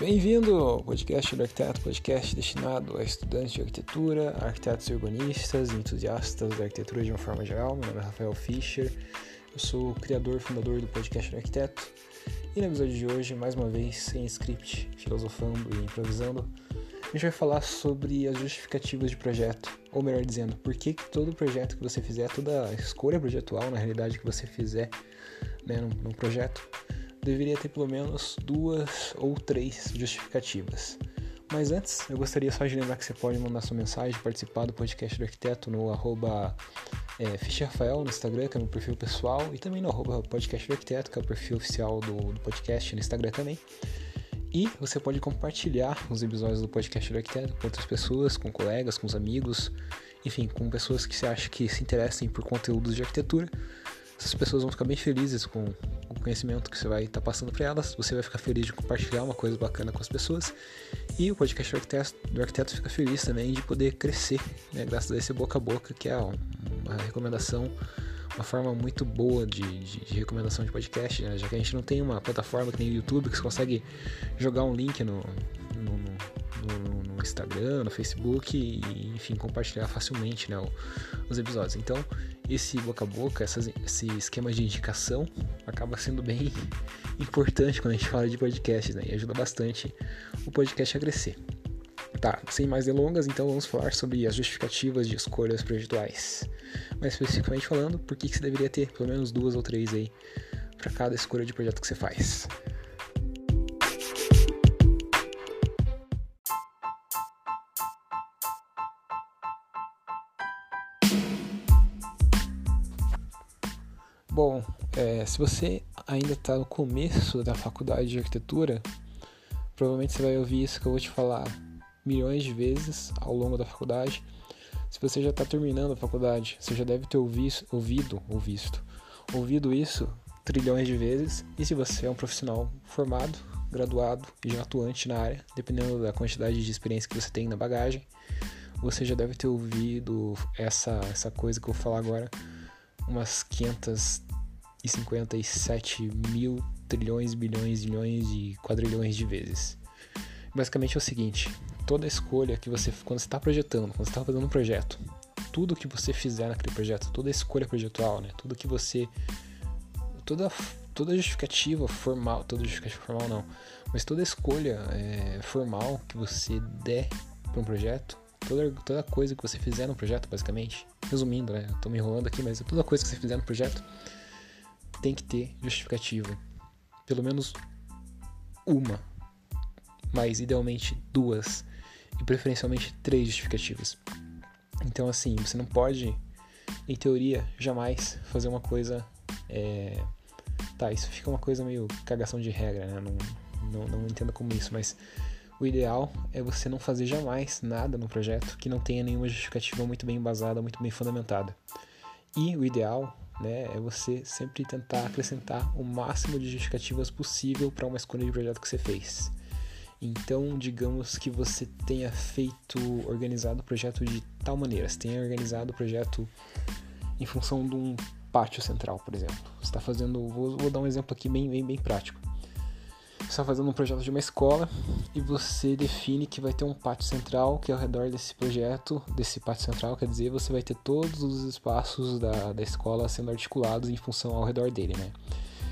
Bem-vindo ao podcast do Arquiteto, podcast destinado a estudantes de arquitetura, arquitetos urbanistas e entusiastas da arquitetura de uma forma geral. Meu nome é Rafael Fischer, eu sou o criador e fundador do podcast do Arquiteto. E no episódio de hoje, mais uma vez, sem script, filosofando e improvisando, a gente vai falar sobre as justificativas de projeto, ou melhor dizendo, por que todo projeto que você fizer, toda escolha projetual, na realidade, que você fizer né, num, num projeto, deveria ter pelo menos duas ou três justificativas. Mas antes, eu gostaria só de lembrar que você pode mandar sua mensagem, participar do podcast do arquiteto no arroba é, Rafael no Instagram, que é meu perfil pessoal, e também no arroba podcast do arquiteto, que é o perfil oficial do, do podcast no Instagram também. E você pode compartilhar os episódios do podcast do arquiteto com outras pessoas, com colegas, com os amigos, enfim, com pessoas que você acha que se interessem por conteúdos de arquitetura. Essas pessoas vão ficar bem felizes com conhecimento que você vai estar tá passando para elas. Você vai ficar feliz de compartilhar uma coisa bacana com as pessoas. E o podcast do arquiteto, do arquiteto fica feliz também de poder crescer, né, graças a esse boca a boca, que é uma recomendação, uma forma muito boa de, de, de recomendação de podcast, né, já que a gente não tem uma plataforma que nem o YouTube que você consegue jogar um link no, no, no, no Instagram, no Facebook e, enfim, compartilhar facilmente né, os episódios. Então, esse boca a boca, essas, esse esquema de indicação acaba sendo bem importante quando a gente fala de podcast, né? E ajuda bastante o podcast a crescer. Tá, sem mais delongas, então vamos falar sobre as justificativas de escolhas projetuais. Mais especificamente falando, por que, que você deveria ter pelo menos duas ou três aí para cada escolha de projeto que você faz. Se você ainda está no começo da faculdade de arquitetura, provavelmente você vai ouvir isso que eu vou te falar milhões de vezes ao longo da faculdade. Se você já está terminando a faculdade, você já deve ter ouvido, ouvido ou visto, ouvido isso trilhões de vezes. E se você é um profissional formado, graduado e já atuante na área, dependendo da quantidade de experiência que você tem na bagagem, você já deve ter ouvido essa, essa coisa que eu vou falar agora umas 557 mil trilhões, bilhões, milhões e quadrilhões de vezes. Basicamente é o seguinte: toda escolha que você, quando você está projetando, quando você está fazendo um projeto, tudo que você fizer naquele projeto, toda escolha projetual, né, tudo que você, toda toda justificativa formal, toda justificativa formal não, mas toda escolha é, formal que você der para um projeto, toda, toda coisa que você fizer no projeto, basicamente, resumindo, né? Tô me enrolando aqui, mas toda coisa que você fizer no projeto tem que ter justificativa. Pelo menos uma, mas idealmente duas e preferencialmente três justificativas. Então, assim, você não pode, em teoria, jamais fazer uma coisa. É... Tá, isso fica uma coisa meio cagação de regra, né? Não, não, não entenda como isso, mas o ideal é você não fazer jamais nada no projeto que não tenha nenhuma justificativa muito bem embasada, muito bem fundamentada. E o ideal né, é você sempre tentar acrescentar o máximo de justificativas possível para uma escolha de projeto que você fez. Então, digamos que você tenha feito, organizado o projeto de tal maneira, você tenha organizado o projeto em função de um pátio central, por exemplo. Você está fazendo, vou, vou, dar um exemplo aqui bem, bem, bem prático está fazendo um projeto de uma escola e você define que vai ter um pátio central que ao redor desse projeto, desse pátio central, quer dizer, você vai ter todos os espaços da, da escola sendo articulados em função ao redor dele, né?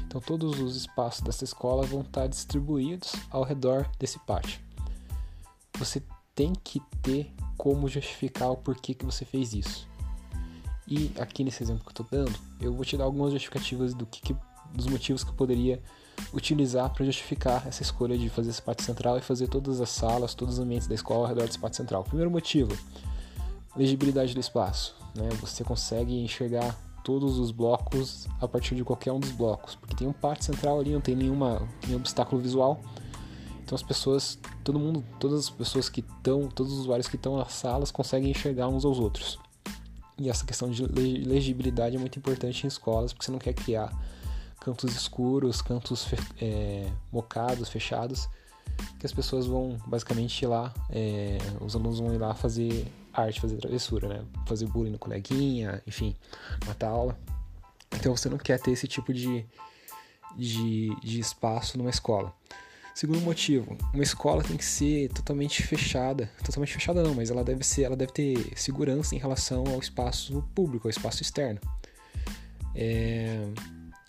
Então todos os espaços dessa escola vão estar distribuídos ao redor desse pátio. Você tem que ter como justificar o porquê que você fez isso. E aqui nesse exemplo que eu estou dando, eu vou te dar algumas justificativas do que, que dos motivos que eu poderia utilizar para justificar essa escolha de fazer esse pátio central e fazer todas as salas, todos os ambientes da escola ao redor desse pátio central. Primeiro motivo, legibilidade do espaço. Né? Você consegue enxergar todos os blocos a partir de qualquer um dos blocos, porque tem um pátio central ali, não tem nenhuma, nenhum obstáculo visual. Então as pessoas, todo mundo, todas as pessoas que estão, todos os usuários que estão nas salas conseguem enxergar uns aos outros. E essa questão de legibilidade é muito importante em escolas, porque você não quer criar cantos escuros, cantos é, mocados, fechados, que as pessoas vão basicamente ir lá, é, os alunos vão ir lá fazer arte, fazer travessura, né? Fazer bullying no coleguinha, enfim, matar aula. Então você não quer ter esse tipo de, de, de espaço numa escola. Segundo motivo, uma escola tem que ser totalmente fechada. Totalmente fechada não, mas ela deve ser, ela deve ter segurança em relação ao espaço público, ao espaço externo. É,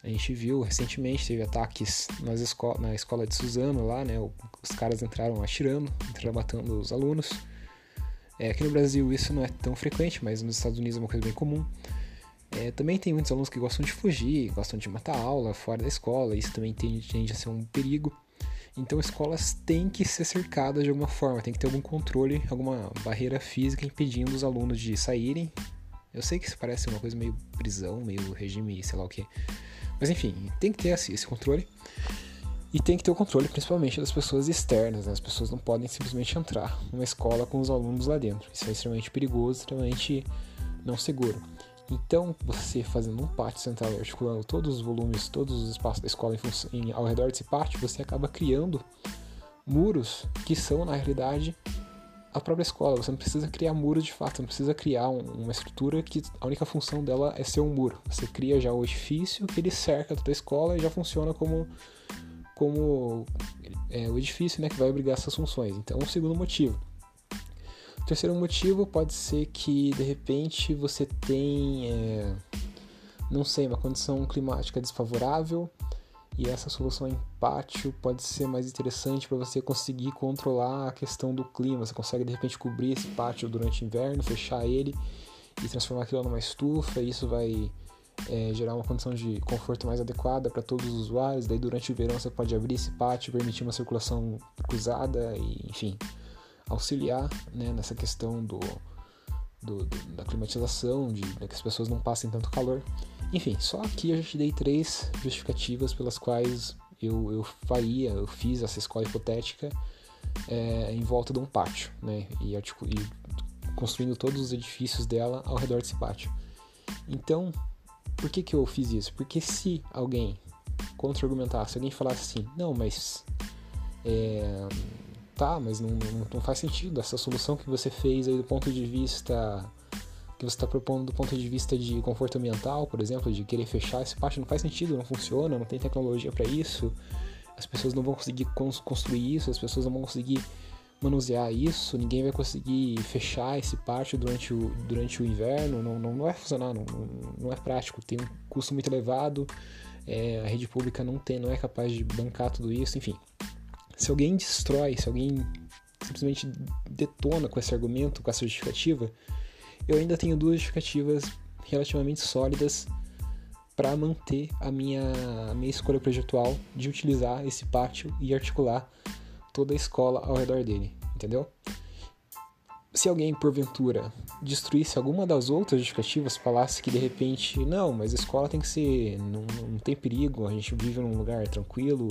a gente viu recentemente, teve ataques nas esco na escola de Suzano lá, né? Os caras entraram atirando, entraram matando os alunos. É, aqui no Brasil isso não é tão frequente, mas nos Estados Unidos é uma coisa bem comum. É, também tem muitos alunos que gostam de fugir, gostam de matar aula fora da escola, isso também tende a ser um perigo. Então escolas têm que ser cercadas de alguma forma, tem que ter algum controle, alguma barreira física impedindo os alunos de saírem. Eu sei que isso parece uma coisa meio prisão, meio regime, sei lá o que. Mas enfim, tem que ter esse controle. E tem que ter o controle principalmente das pessoas externas, né? as pessoas não podem simplesmente entrar numa escola com os alunos lá dentro. Isso é extremamente perigoso, extremamente não seguro. Então, você fazendo um pátio central e articulando todos os volumes, todos os espaços da escola em, em, ao redor desse pátio, você acaba criando muros que são, na realidade, a própria escola. Você não precisa criar muros de fato, não precisa criar um, uma estrutura que a única função dela é ser um muro. Você cria já o edifício que ele cerca toda a escola e já funciona como, como é, o edifício né, que vai abrigar essas funções. Então, um segundo motivo terceiro motivo pode ser que de repente você tem, é, não sei, uma condição climática desfavorável e essa solução em pátio pode ser mais interessante para você conseguir controlar a questão do clima. Você consegue de repente cobrir esse pátio durante o inverno, fechar ele e transformar aquilo numa estufa. E isso vai é, gerar uma condição de conforto mais adequada para todos os usuários. Daí durante o verão você pode abrir esse pátio, permitir uma circulação cruzada e enfim auxiliar né, nessa questão do, do, do, da climatização, de, de que as pessoas não passem tanto calor. Enfim, só aqui eu já te dei três justificativas pelas quais eu, eu faria, eu fiz essa escola hipotética é, em volta de um pátio, né? E, e construindo todos os edifícios dela ao redor desse pátio. Então, por que, que eu fiz isso? Porque se alguém contra-argumentasse, se alguém falasse assim, não, mas é, tá, mas não, não, não, faz sentido essa solução que você fez aí do ponto de vista que você está propondo do ponto de vista de conforto ambiental, por exemplo, de querer fechar esse pátio, não faz sentido, não funciona, não tem tecnologia para isso, as pessoas não vão conseguir construir isso, as pessoas não vão conseguir manusear isso, ninguém vai conseguir fechar esse pátio durante o, durante o inverno, não, não, não vai funcionar, não, não é prático, tem um custo muito elevado, é, a rede pública não, tem, não é capaz de bancar tudo isso, enfim. Se alguém destrói, se alguém simplesmente detona com esse argumento, com essa justificativa, eu ainda tenho duas justificativas relativamente sólidas para manter a minha, a minha escolha projetual de utilizar esse pátio e articular toda a escola ao redor dele, entendeu? Se alguém, porventura, destruísse alguma das outras justificativas, falasse que de repente, não, mas a escola tem que ser. não, não tem perigo, a gente vive num lugar tranquilo,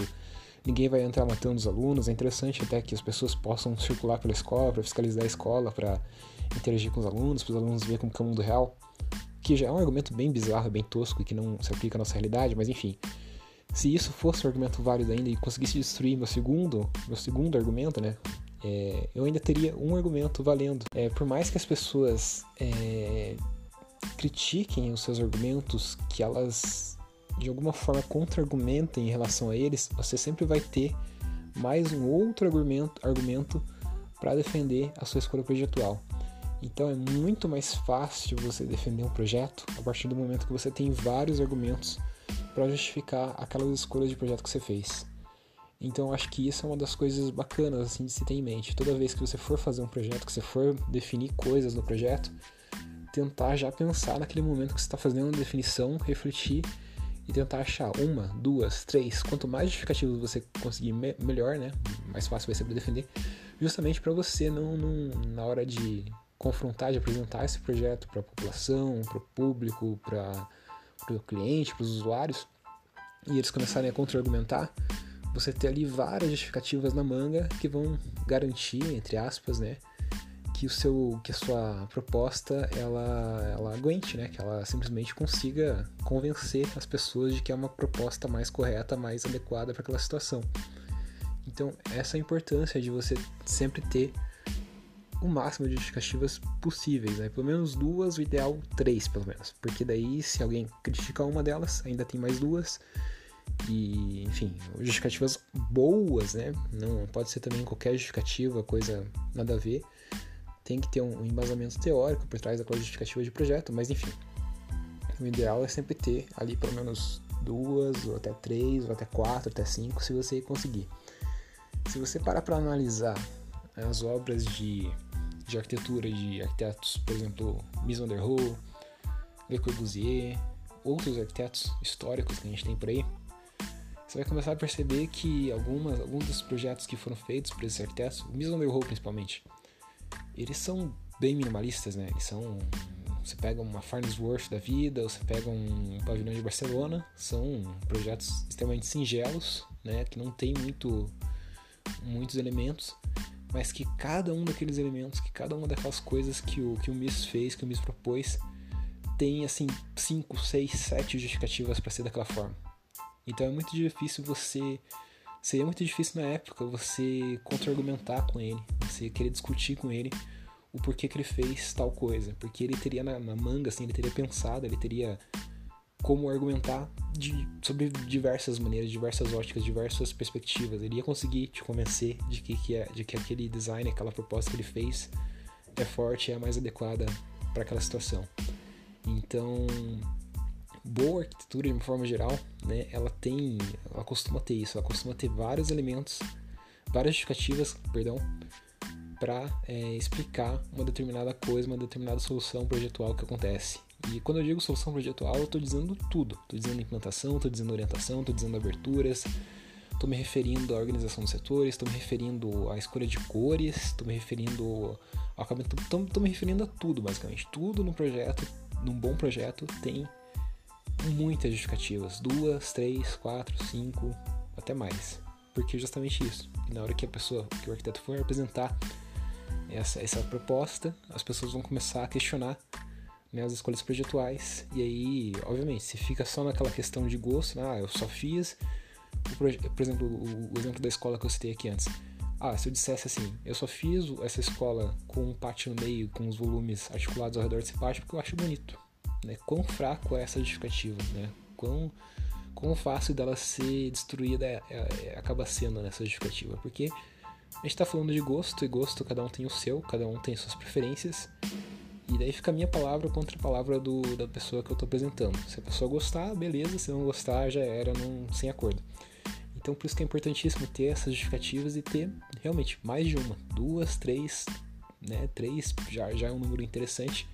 ninguém vai entrar matando os alunos. É interessante até que as pessoas possam circular pela escola para fiscalizar a escola, para interagir com os alunos, para os alunos verem como que é o mundo real. Que já é um argumento bem bizarro, bem tosco e que não se aplica à nossa realidade, mas enfim. Se isso fosse um argumento válido ainda e conseguisse destruir meu segundo, meu segundo argumento, né? É, eu ainda teria um argumento valendo. É, por mais que as pessoas é, critiquem os seus argumentos, que elas de alguma forma contra-argumentem em relação a eles, você sempre vai ter mais um outro argumento, argumento para defender a sua escolha projetual. Então é muito mais fácil você defender um projeto a partir do momento que você tem vários argumentos para justificar aquelas escolhas de projeto que você fez. Então acho que isso é uma das coisas bacanas assim de se ter em mente. Toda vez que você for fazer um projeto, que você for definir coisas no projeto, tentar já pensar naquele momento que você está fazendo a definição, refletir e tentar achar uma, duas, três, quanto mais justificativos você conseguir, me melhor, né? Mais fácil vai ser para defender, justamente para você não, não, na hora de confrontar, de apresentar esse projeto para a população, para o público, para o cliente, para os usuários, e eles começarem a contra-argumentar, você ter ali várias justificativas na manga que vão garantir, entre aspas, né, que o seu que a sua proposta ela ela aguente, né? Que ela simplesmente consiga convencer as pessoas de que é uma proposta mais correta, mais adequada para aquela situação. Então, essa é a importância de você sempre ter o máximo de justificativas possíveis, né? Pelo menos duas, o ideal três, pelo menos. Porque daí, se alguém criticar uma delas, ainda tem mais duas. e, enfim, justificativas boas, né? Não pode ser também qualquer justificativa, coisa nada a ver. Tem que ter um embasamento teórico por trás daquela justificativa de projeto, mas enfim. O ideal é sempre ter ali pelo menos duas, ou até três, ou até quatro, até cinco, se você conseguir. Se você parar para analisar as obras de, de arquitetura de arquitetos, por exemplo, Mies van der Rohe, Le Corbusier, outros arquitetos históricos que a gente tem por aí, você vai começar a perceber que algumas, alguns dos projetos que foram feitos por esses arquitetos, o Mies van der Rohe principalmente, eles são bem minimalistas, né? Eles são você pega uma Farnsworth da vida, ou você pega um pavilhão de Barcelona, são projetos extremamente singelos, né, que não tem muito muitos elementos, mas que cada um daqueles elementos, que cada uma daquelas coisas que o que o Miss fez, que o Miss propôs, tem assim 5, 6, 7 justificativas para ser daquela forma. Então é muito difícil você seria muito difícil na época você contra-argumentar com ele, você querer discutir com ele o porquê que ele fez tal coisa, porque ele teria na, na manga, assim, ele teria pensado, ele teria como argumentar de, sobre diversas maneiras, diversas óticas, diversas perspectivas. Ele ia conseguir te convencer de que, que, é, de que aquele design, aquela proposta que ele fez é forte, é a mais adequada para aquela situação. Então, boa arquitetura de uma forma geral, né, ela tem, ela costuma ter isso, ela costuma ter vários elementos, várias justificativas, perdão, para é, explicar uma determinada coisa, uma determinada solução projetual que acontece. E quando eu digo solução projetual, eu estou dizendo tudo. Estou dizendo implantação, estou dizendo orientação, estou dizendo aberturas, estou me referindo à organização dos setores, estou me referindo à escolha de cores, estou me referindo ao acabamento, estou me referindo a tudo, basicamente. Tudo no projeto, num bom projeto, tem muitas justificativas. Duas, três, quatro, cinco, até mais. Porque é justamente isso. E na hora que a pessoa, que o arquiteto for apresentar essa, essa proposta, as pessoas vão começar a questionar né, as escolhas projetuais. E aí, obviamente, se fica só naquela questão de gosto, né, ah, eu só fiz, por exemplo, o, exemplo da escola que eu citei aqui antes. Ah, se eu dissesse assim, eu só fiz essa escola com um pátio no meio, com os volumes articulados ao redor desse pátio porque eu acho bonito. Né? Quão fraco é essa justificativa, né? Quão, quão fácil dela ser destruída é, é, é acaba sendo nessa justificativa. Porque a gente está falando de gosto, e gosto cada um tem o seu, cada um tem suas preferências. E daí fica a minha palavra contra a palavra do, da pessoa que eu estou apresentando. Se a pessoa gostar, beleza, se não gostar, já era num, sem acordo. Então por isso que é importantíssimo ter essas justificativas e ter realmente mais de uma, duas, três, né? Três já, já é um número interessante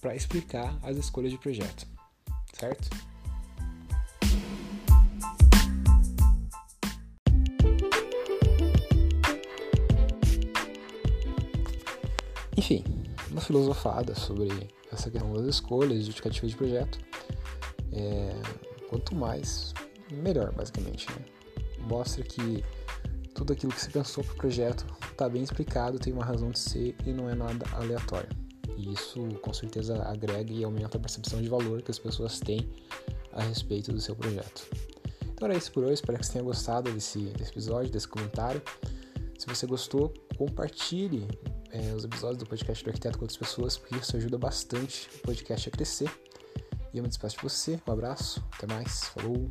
para explicar as escolhas de projeto, certo? Enfim, uma filosofada sobre essa questão das escolhas, justificativas de projeto. É, quanto mais, melhor, basicamente. Né? Mostra que tudo aquilo que você pensou para o projeto está bem explicado, tem uma razão de ser e não é nada aleatório. E isso com certeza agrega e aumenta a percepção de valor que as pessoas têm a respeito do seu projeto. Então era isso por hoje, espero que você tenha gostado desse, desse episódio, desse comentário. Se você gostou, compartilhe é, os episódios do podcast do Arquiteto com outras pessoas, porque isso ajuda bastante o podcast a crescer. E eu me despeço de você, um abraço, até mais, falou!